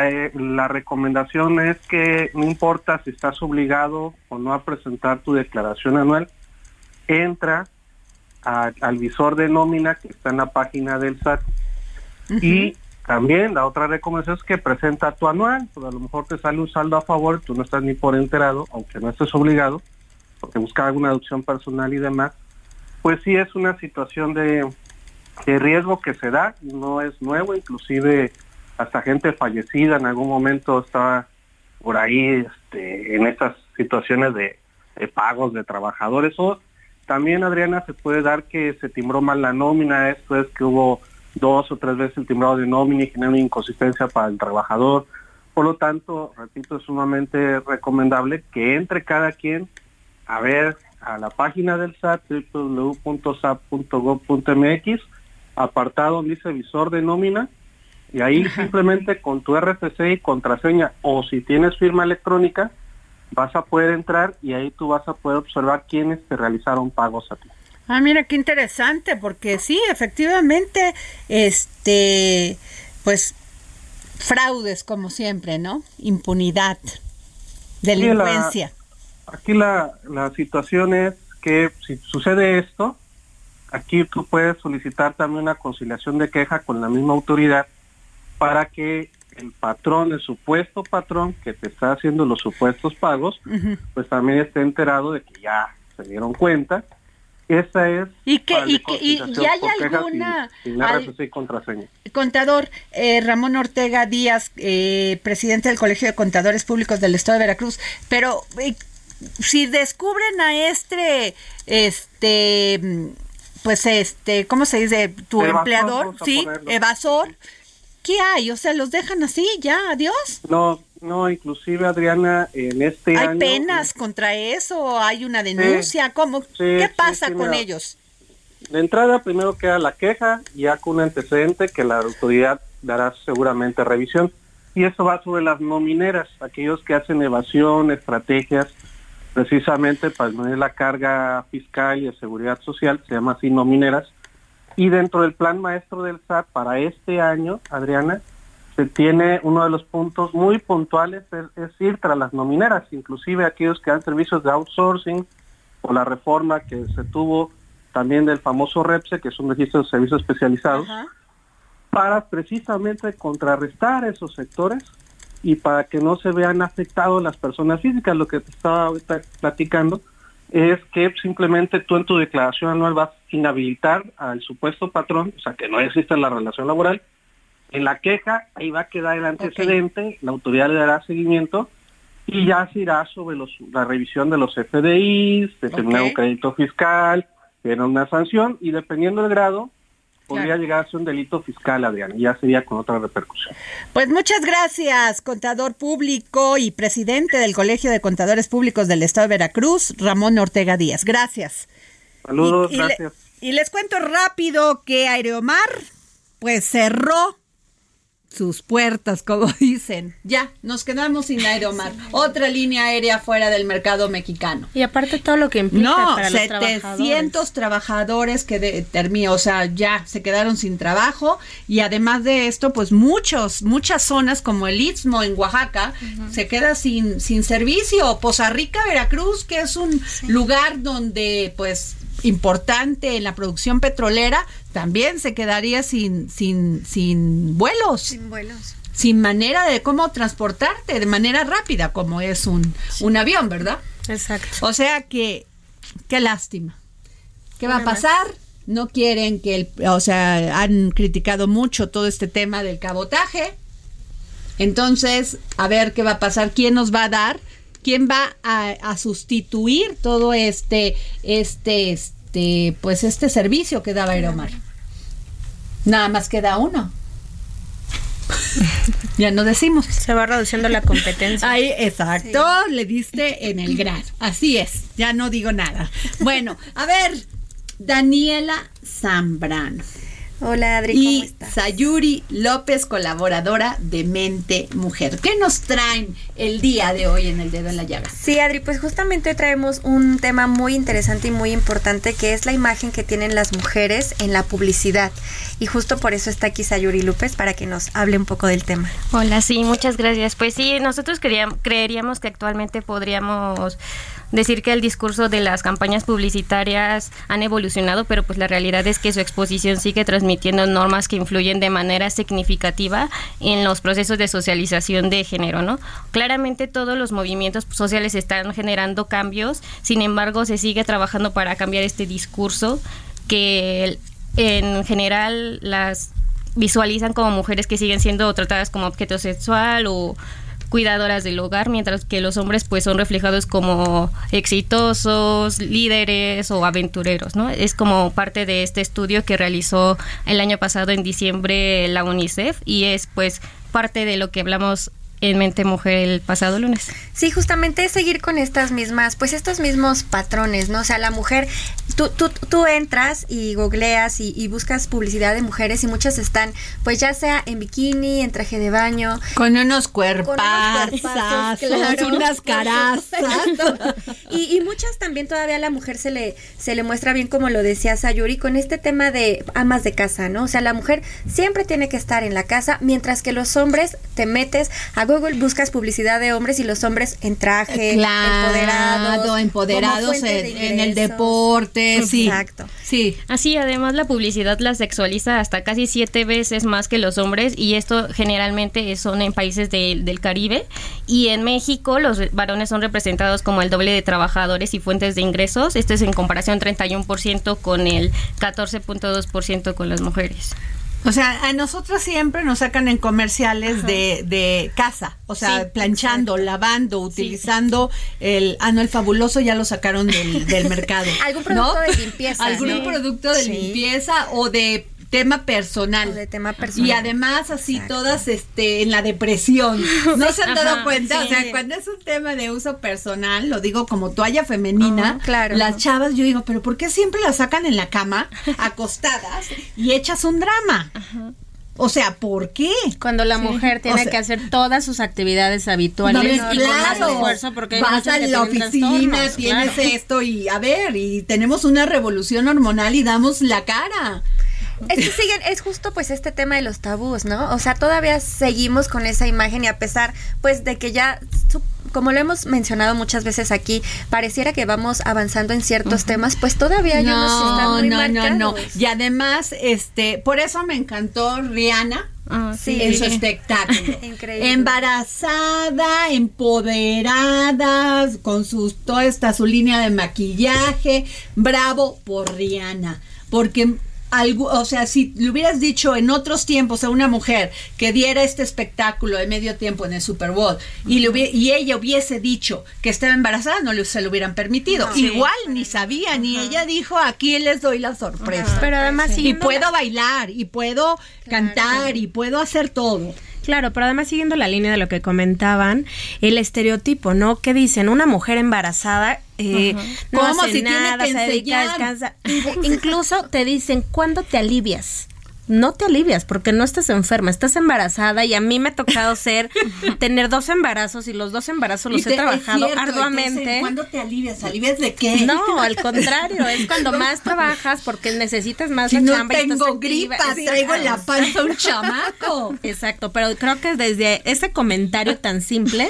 Speaker 12: eh, la recomendación es que no importa si estás obligado o no a presentar tu declaración anual, entra a- al visor de nómina que está en la página del SAT. Y también la otra recomendación es que presenta tu anual, pues a lo mejor te sale un saldo a favor, tú no estás ni por enterado, aunque no estés obligado, porque busca alguna deducción personal y demás, pues sí es una situación de, de riesgo que se da, no es nuevo, inclusive hasta gente fallecida en algún momento estaba por ahí este, en estas situaciones de, de pagos de trabajadores o también Adriana se puede dar que se timbró mal la nómina, esto es que hubo dos o tres veces el timbrado de nómina y genera una inconsistencia para el trabajador. Por lo tanto, repito, es sumamente recomendable que entre cada quien a ver a la página del SAT, www.sat.gov.mx, apartado donde dice visor de nómina, y ahí simplemente con tu RFC y contraseña, o si tienes firma electrónica, vas a poder entrar y ahí tú vas a poder observar quiénes te realizaron pagos a ti.
Speaker 3: Ah, mira qué interesante, porque sí, efectivamente, este, pues, fraudes como siempre, ¿no? Impunidad, delincuencia.
Speaker 12: Aquí la, la situación es que si sucede esto, aquí tú puedes solicitar también una conciliación de queja con la misma autoridad para que el patrón, el supuesto patrón que te está haciendo los supuestos pagos, pues también esté enterado de que ya se dieron cuenta. Esa es
Speaker 3: ¿Y que, y
Speaker 12: la
Speaker 3: que, y, y hay alguna
Speaker 12: sin, sin
Speaker 3: al-
Speaker 12: RFC y contraseña.
Speaker 3: contador eh, Ramón Ortega Díaz, eh, presidente del Colegio de Contadores Públicos del Estado de Veracruz, pero eh, si descubren a este, este, pues este, ¿cómo se dice? Tu
Speaker 12: Evasor,
Speaker 3: empleador, sí, evasor. ¿Qué hay? O sea, los dejan así, ya, adiós.
Speaker 12: No, no, inclusive Adriana, en este
Speaker 3: ¿Hay
Speaker 12: año...
Speaker 3: penas contra eso? ¿Hay una denuncia? ¿Cómo?
Speaker 12: Sí,
Speaker 3: ¿Qué
Speaker 12: sí,
Speaker 3: pasa
Speaker 12: sí,
Speaker 3: con
Speaker 12: mira.
Speaker 3: ellos?
Speaker 12: De entrada, primero queda la queja, ya con un antecedente que la autoridad dará seguramente revisión. Y eso va sobre las nomineras, aquellos que hacen evasión, estrategias, precisamente para disminuir la carga fiscal y de seguridad social, se llama así nomineras. Y dentro del plan maestro del SAT para este año, Adriana, se tiene uno de los puntos muy puntuales, es, es ir tras las nomineras, inclusive aquellos que dan servicios de outsourcing o la reforma que se tuvo también del famoso REPSE, que es un registro de servicios especializados, para precisamente contrarrestar esos sectores y para que no se vean afectados las personas físicas. Lo que te estaba ahorita platicando es que simplemente tú en tu declaración anual vas a inhabilitar al supuesto patrón, o sea, que no existe la relación laboral, en la queja, ahí va a quedar el antecedente, la autoridad le dará seguimiento y ya se irá sobre los, la revisión de los FDIs, determinar
Speaker 3: Ok.
Speaker 12: un crédito fiscal, tener una sanción y dependiendo del grado, podría llegar a ser un delito fiscal, Adrián, y ya sería con otra repercusión.
Speaker 3: Pues muchas gracias, contador público y presidente del Colegio de Contadores Públicos del Estado de Veracruz, Ramón Ortega Díaz. Gracias.
Speaker 12: Saludos,
Speaker 3: Y- y le-
Speaker 12: gracias.
Speaker 3: y les cuento rápido que Aereomar, pues cerró sus puertas, como dicen. Ya, nos quedamos sin Aeromar. Otra línea aérea fuera del mercado mexicano.
Speaker 4: Y aparte todo lo que implica
Speaker 3: No,
Speaker 4: para los
Speaker 3: 700 trabajadores que de, o sea, ya se quedaron sin trabajo y además de esto, pues muchos, muchas zonas como el Istmo en Oaxaca se queda sin, sin servicio. Poza Rica, Veracruz, que es un lugar donde, pues, importante en la producción petrolera, también se quedaría sin, sin, sin vuelos.
Speaker 13: Sin vuelos.
Speaker 3: Sin manera de cómo transportarte de manera rápida, como es un, un avión, ¿verdad?
Speaker 4: Exacto.
Speaker 3: O sea que, qué lástima. ¿Qué va a
Speaker 4: más.
Speaker 3: pasar? No quieren que el, o sea, han criticado mucho todo este tema del cabotaje. Entonces, a ver qué va a pasar, quién nos va a dar, quién va a, a sustituir todo este, este, este, pues este servicio que daba Aeromar. Nada más queda uno. ya no decimos.
Speaker 4: Se va reduciendo la competencia.
Speaker 3: Ahí, exacto, le diste en el grano. Así es, ya no digo nada. Bueno, a ver, Daniela Zambrano.
Speaker 13: Hola Adri, ¿cómo
Speaker 3: Y
Speaker 13: estás?
Speaker 3: Sayuri López, colaboradora de Mente Mujer. ¿Qué nos traen el día de hoy en el dedo en la llaga?
Speaker 13: Sí, Adri, pues justamente hoy traemos un tema muy interesante y muy importante que es la imagen que tienen las mujeres en la publicidad. Y justo por eso está aquí Sayuri López para que nos hable un poco del tema.
Speaker 14: Hola, sí, muchas gracias. Pues sí, nosotros queríamos, creeríamos que actualmente podríamos decir que el discurso de las campañas publicitarias han evolucionado, pero pues la realidad es que su exposición sigue transmitiendo normas que influyen de manera significativa en los procesos de socialización de género, ¿no? Claramente todos los movimientos sociales están generando cambios, sin embargo se sigue trabajando para cambiar este discurso que en general las visualizan como mujeres que siguen siendo tratadas como objeto sexual o cuidadoras del hogar, mientras que los hombres pues son reflejados como exitosos, líderes o aventureros, ¿no? Es como parte de este estudio que realizó el año pasado en diciembre la UNICEF y es pues parte de lo que hablamos en Mente Mujer el pasado lunes.
Speaker 13: Sí, justamente es seguir con estas mismas, pues estos mismos patrones, ¿no? O sea, la mujer, tú, tú, tú entras y googleas y, y buscas publicidad de mujeres y muchas están, pues ya sea en bikini, en traje de baño.
Speaker 3: Con unos
Speaker 13: cuerpazos,
Speaker 3: cuerpazos, unas carazas.
Speaker 13: Y muchas también todavía a la mujer se le, se le muestra bien, como lo decía Sayuri, con este tema de amas de casa, ¿no? O sea, la mujer siempre tiene que estar en la casa, mientras que los hombres te metes a Google, buscas publicidad de hombres y los hombres en traje,
Speaker 3: Claro,
Speaker 13: empoderados,
Speaker 3: empoderados en, en el deporte, sí.
Speaker 13: Exacto.
Speaker 3: Sí.
Speaker 14: Así, además la publicidad la sexualiza hasta casi siete veces más que los hombres y esto generalmente son en países de- del Caribe y en México los varones son representados como el doble de trabajadores y fuentes de ingresos. Esto es en comparación 31% con el 14.2% con las mujeres.
Speaker 3: O sea, a nosotros siempre nos sacan en comerciales de, de casa, o sea,
Speaker 14: Sí,
Speaker 3: planchando, lavando, utilizando el, ah, no, el fabuloso ya lo sacaron del, del mercado.
Speaker 13: Algún producto
Speaker 3: ¿no?
Speaker 13: de limpieza,
Speaker 3: Algún producto de limpieza o de tema personal.
Speaker 13: de tema personal.
Speaker 3: Y además así todas este en la depresión. ¿No se han dado
Speaker 13: Ajá,
Speaker 3: cuenta?
Speaker 13: sí.
Speaker 3: O sea, cuando es un tema de uso personal, lo digo como toalla femenina,
Speaker 13: claro.
Speaker 3: las chavas yo digo, pero ¿por qué siempre las sacan en la cama acostadas y echas un drama? O sea, ¿por qué?
Speaker 4: Cuando la
Speaker 3: Sí.
Speaker 4: mujer tiene
Speaker 3: O sea,
Speaker 4: que hacer todas sus actividades habituales
Speaker 3: no,
Speaker 4: y con más
Speaker 3: claro.
Speaker 4: esfuerzo porque hay
Speaker 3: vas a la oficina, tienes
Speaker 4: claro.
Speaker 3: esto y a ver, y tenemos una revolución hormonal y damos la cara.
Speaker 13: Es que siguen, es justo pues este tema de los tabús, ¿no? O sea, todavía seguimos con esa imagen y a pesar pues de que ya, como lo hemos mencionado muchas veces aquí, pareciera que vamos avanzando en ciertos temas, pues todavía hay unos que están muy
Speaker 3: no,
Speaker 13: marcados.
Speaker 3: no, no. Y además, este, por eso me encantó Rihanna.
Speaker 13: sí.
Speaker 3: en su espectáculo.
Speaker 13: Increíble.
Speaker 3: Embarazada, empoderada, con sus, toda esta su línea de maquillaje. Bravo por Rihanna. Porque algo, o sea, si le hubieras dicho en otros tiempos a una mujer que diera este espectáculo de medio tiempo en el Super Bowl y, le y ella hubiese dicho que estaba embarazada, no le, se lo hubieran permitido. Igual ni sabía, ni ella dijo, aquí les doy la sorpresa.
Speaker 4: Pero además
Speaker 3: y puedo
Speaker 4: la-
Speaker 3: bailar, y puedo cantar, y puedo hacer todo.
Speaker 4: Claro, pero además siguiendo la línea de lo que comentaban, el estereotipo, ¿no? Que dicen, una mujer embarazada eh, no
Speaker 3: ¿Cómo
Speaker 4: hace
Speaker 3: si tiene
Speaker 4: nada,
Speaker 3: que
Speaker 4: se dedica, descansa. Incluso te dicen, ¿cuándo te alivias? No te alivias porque no estás enferma, estás embarazada y a mí me ha tocado ser, tener dos embarazos y los dos embarazos los
Speaker 3: Y te-
Speaker 4: he trabajado
Speaker 3: cierto, y
Speaker 4: arduamente.
Speaker 3: dicen, ¿Cuándo te alivias? ¿Alivias de qué?
Speaker 4: No, al contrario, es cuando más trabajas porque necesitas más
Speaker 3: Si
Speaker 4: la
Speaker 3: no
Speaker 4: chamba y
Speaker 3: tengo
Speaker 4: activa.
Speaker 3: gripa,
Speaker 4: Sí,
Speaker 3: traigo en la panza un chamaco.
Speaker 4: Exacto, pero creo que desde ese comentario tan simple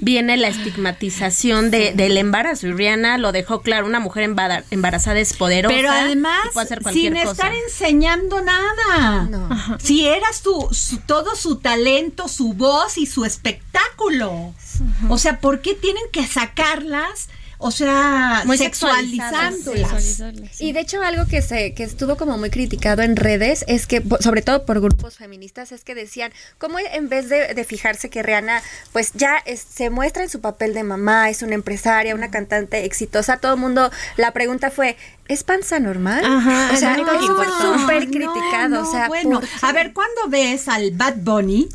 Speaker 4: viene la estigmatización de, del embarazo. Y Rihanna lo dejó claro, una mujer embara- embarazada es poderosa.
Speaker 3: Pero además,
Speaker 4: y puede hacer cualquier
Speaker 3: sin
Speaker 4: cosa.
Speaker 3: estar enseñando nada. Si eras su, su- todo su talento, su voz y su espectáculo. O sea, ¿por qué tienen que sacarlas? O sea,
Speaker 13: Muy
Speaker 3: sexualizándolas.
Speaker 13: Y de hecho algo que se que estuvo como muy criticado en redes es que sobre todo por grupos feministas es que decían cómo en vez de, de fijarse que Rihanna pues ya es- se muestra en su papel de mamá, es una empresaria, una cantante exitosa, todo el mundo la pregunta fue ¿es panza normal?
Speaker 4: Ajá,
Speaker 13: o sea,
Speaker 4: es que importó.
Speaker 13: súper
Speaker 3: No,
Speaker 13: criticado,
Speaker 3: no,
Speaker 13: o sea,
Speaker 3: bueno, a ver, ¿cuándo ves al Bad Bunny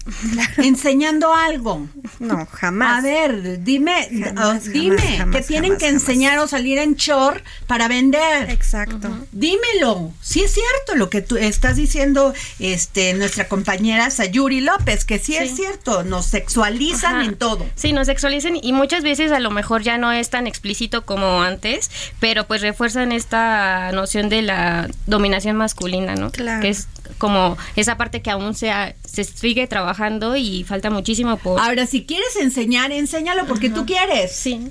Speaker 3: enseñando algo?
Speaker 13: No, jamás.
Speaker 3: A ver, dime,
Speaker 13: Jamás,
Speaker 3: oh, dime,
Speaker 13: jamás, jamás,
Speaker 3: que tienen
Speaker 13: jamás,
Speaker 3: que enseñar o salir en short para vender.
Speaker 13: Exacto.
Speaker 3: Dímelo. Sí es cierto lo que tú estás diciendo, este, nuestra compañera Sayuri López, que sí, es cierto, nos sexualizan
Speaker 14: Ajá.
Speaker 3: en todo.
Speaker 14: Sí, nos sexualizan y muchas veces a lo mejor ya no es tan explícito como antes, pero pues refuerzan esta noción de la dominación masculina, ¿no?
Speaker 13: Claro.
Speaker 14: Que es como esa parte que aún se, ha- se sigue trabajando y falta muchísimo por...
Speaker 3: Ahora, si quieres enseñar, enséñalo porque tú quieres.
Speaker 14: Sí.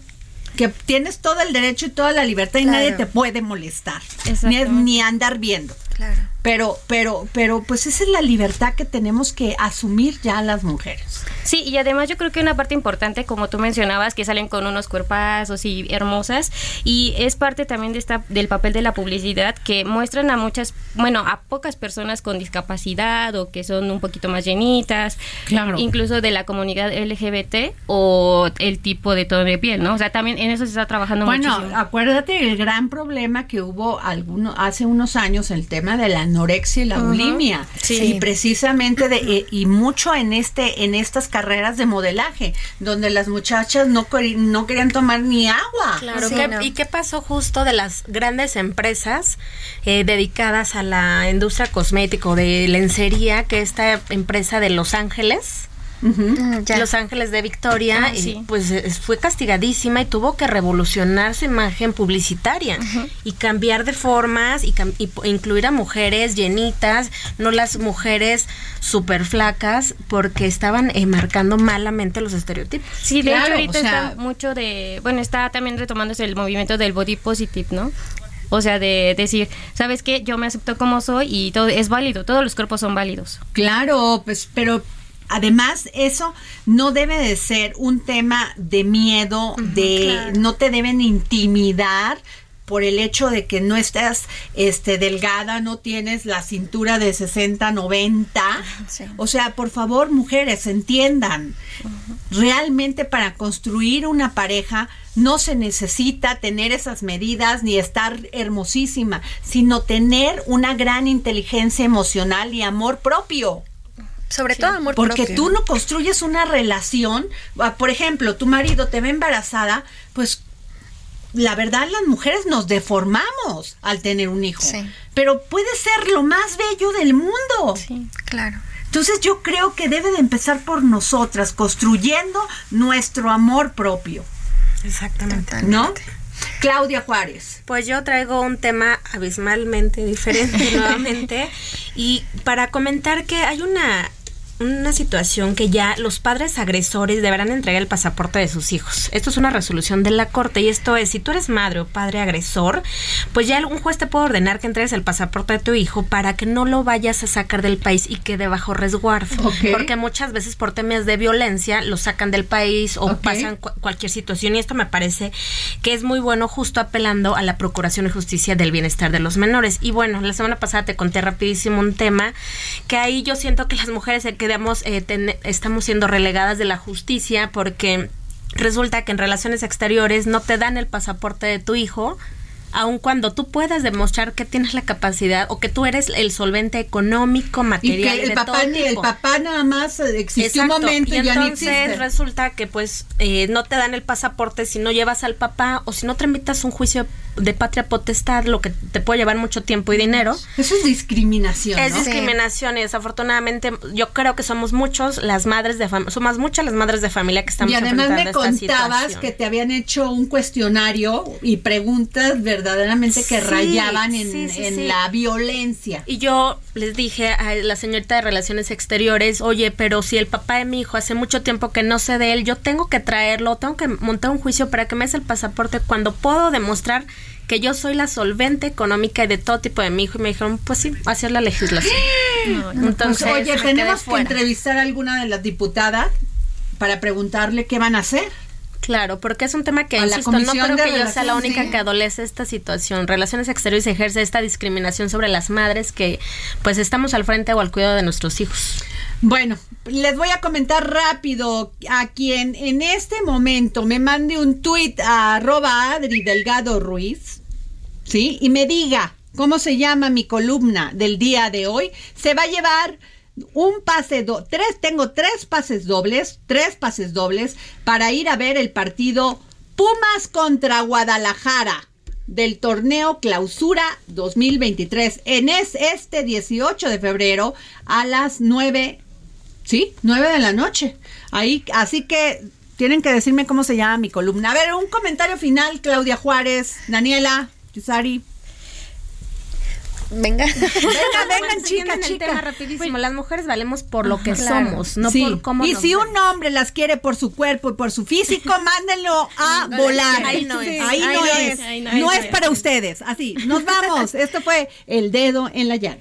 Speaker 3: Que tienes todo el derecho y toda la libertad y
Speaker 13: Claro.
Speaker 3: nadie te puede molestar. Ni, ni andar viendo.
Speaker 13: Claro.
Speaker 3: Pero, pero, pero, pues esa es la libertad que tenemos que asumir ya las mujeres.
Speaker 14: Sí, y además yo creo que una parte importante, como tú mencionabas, que salen con unos cuerpazos y hermosas, y es parte también de esta, del papel de la publicidad, que muestran a muchas, bueno, a pocas personas con discapacidad o que son un poquito más llenitas,
Speaker 3: Claro.
Speaker 14: incluso de la comunidad LGBT o el tipo de tono de piel, ¿no? O sea, también en eso se está trabajando
Speaker 3: Bueno,
Speaker 14: muchísimo.
Speaker 3: acuérdate el gran problema que hubo alguno, hace unos años, el tema de la anorexia y la bulimia.
Speaker 14: Sí.
Speaker 3: Y precisamente de, eh, y mucho en este, en estas carreras de modelaje, donde las muchachas no, querían tomar ni agua.
Speaker 4: Claro,
Speaker 13: Sí,
Speaker 4: ¿qué-
Speaker 13: no.
Speaker 4: ¿y qué pasó justo de las grandes empresas eh, dedicadas a la industria cosmética o de lencería, que esta empresa de Los Ángeles? Los Ángeles de Victoria,
Speaker 14: Ah, sí.
Speaker 4: pues eh, fue castigadísima y tuvo que revolucionar su imagen publicitaria y cambiar de formas y, cam- y incluir a mujeres llenitas, no las mujeres súper flacas, porque estaban eh, marcando malamente los estereotipos.
Speaker 14: Sí, de
Speaker 3: Claro,
Speaker 14: hecho ahorita
Speaker 3: o sea-
Speaker 14: está mucho de, bueno, está también retomándose el movimiento del body positive, ¿no? O sea, de decir, ¿sabes qué? Yo me acepto como soy y todo es válido, todos los cuerpos son válidos.
Speaker 3: Claro, pues, pero además eso no debe de ser un tema de miedo, de no te deben intimidar por el hecho de que no estás este delgada, no tienes la cintura de 60, 90.
Speaker 13: Sí.
Speaker 3: O sea, por favor, mujeres, entiendan. Realmente para construir una pareja no se necesita tener esas medidas ni estar hermosísima, sino tener una gran inteligencia emocional y amor propio.
Speaker 13: Sobre todo amor
Speaker 3: Porque
Speaker 13: propio.
Speaker 3: tú no construyes una relación, ah, por ejemplo, tu marido te ve embarazada, pues la verdad las mujeres nos deformamos al tener un hijo,
Speaker 13: Sí.
Speaker 3: pero puede ser lo más bello del mundo.
Speaker 14: Sí.
Speaker 13: Claro.
Speaker 3: Entonces yo creo que debe de empezar por nosotras, construyendo nuestro amor propio,
Speaker 4: Exactamente.
Speaker 3: ¿no? Claudia Juárez.
Speaker 4: Pues yo traigo un tema abismalmente diferente nuevamente y para comentar que hay una una situación que ya los padres agresores deberán entregar el pasaporte de sus hijos. Esto es una resolución de la Corte y esto es, si tú eres madre o padre agresor, pues ya un juez te puede ordenar que entregues el pasaporte de tu hijo para que no lo vayas a sacar del país y quede bajo resguardo. Porque muchas veces por temas de violencia lo sacan del país o pasan cualquier situación y esto me parece que es muy bueno justo apelando a la Procuración de Justicia del Bienestar de los Menores. Y bueno, la semana pasada te conté rapidísimo un tema que ahí yo siento que las mujeres se quedamos, eh, estamos siendo relegadas de la justicia porque resulta que en relaciones exteriores no te dan el pasaporte de tu hijo aun cuando tú puedas demostrar que tienes la capacidad o que tú eres el solvente económico, material,
Speaker 3: y que el papá el papá nada más existió un momento y, ya
Speaker 4: entonces resulta que pues eh, no te dan el pasaporte si no llevas al papá o si no tramitas un juicio de patria potestad, lo que te puede llevar mucho tiempo y dinero.
Speaker 3: Eso es discriminación.
Speaker 4: Es discriminación y desafortunadamente yo creo que somos muchos las madres de familia, somos muchas las madres de familia que estamos
Speaker 3: Y además me contabas que te habían hecho un cuestionario y preguntas verdaderamente que rayaban en, la violencia.
Speaker 4: Y yo les dije a la señorita de Relaciones Exteriores, oye, pero si el papá de mi hijo hace mucho tiempo que no sé de él, yo tengo que traerlo, tengo que montar un juicio para que me haga el pasaporte cuando puedo demostrar que yo soy la solvente económica y de todo tipo de mi hijo y me dijeron, pues sí, hacer la legislación.
Speaker 3: Entonces, oye, tenemos que entrevistar a alguna de las diputadas para preguntarle qué van a hacer.
Speaker 4: Claro, porque es un tema que, insisto, no creo que yo sea la única que adolece esta situación. Relaciones Exteriores ejerce esta discriminación sobre las madres que pues estamos al frente o al cuidado de nuestros hijos.
Speaker 3: Bueno, les voy a comentar rápido a quien en este momento me mande un tuit a arroba Adri Delgado Ruiz, ¿sí? Y me diga cómo se llama mi columna del día de hoy, se va a llevar un pase, do, tres, tengo tres pases dobles, tres pases dobles para ir a ver el partido Pumas contra Guadalajara del torneo Clausura 2023 en es este 18 de febrero a las 9 Sí, nueve de la noche. Ahí, así que tienen que decirme cómo se llama mi columna. A ver, un comentario final, Claudia Juárez, Daniela, Yusari.
Speaker 13: Venga.
Speaker 3: Venga, vengan, chica, chica.
Speaker 4: rapidísimo. Las mujeres valemos por lo que somos, no por cómo
Speaker 3: Y si un hombre las quiere por su cuerpo y por su físico, mándenlo a volar. Ahí no es. Ahí, no, es. no, es para ustedes. Así, nos vamos. Esto fue El Dedo en la Llave.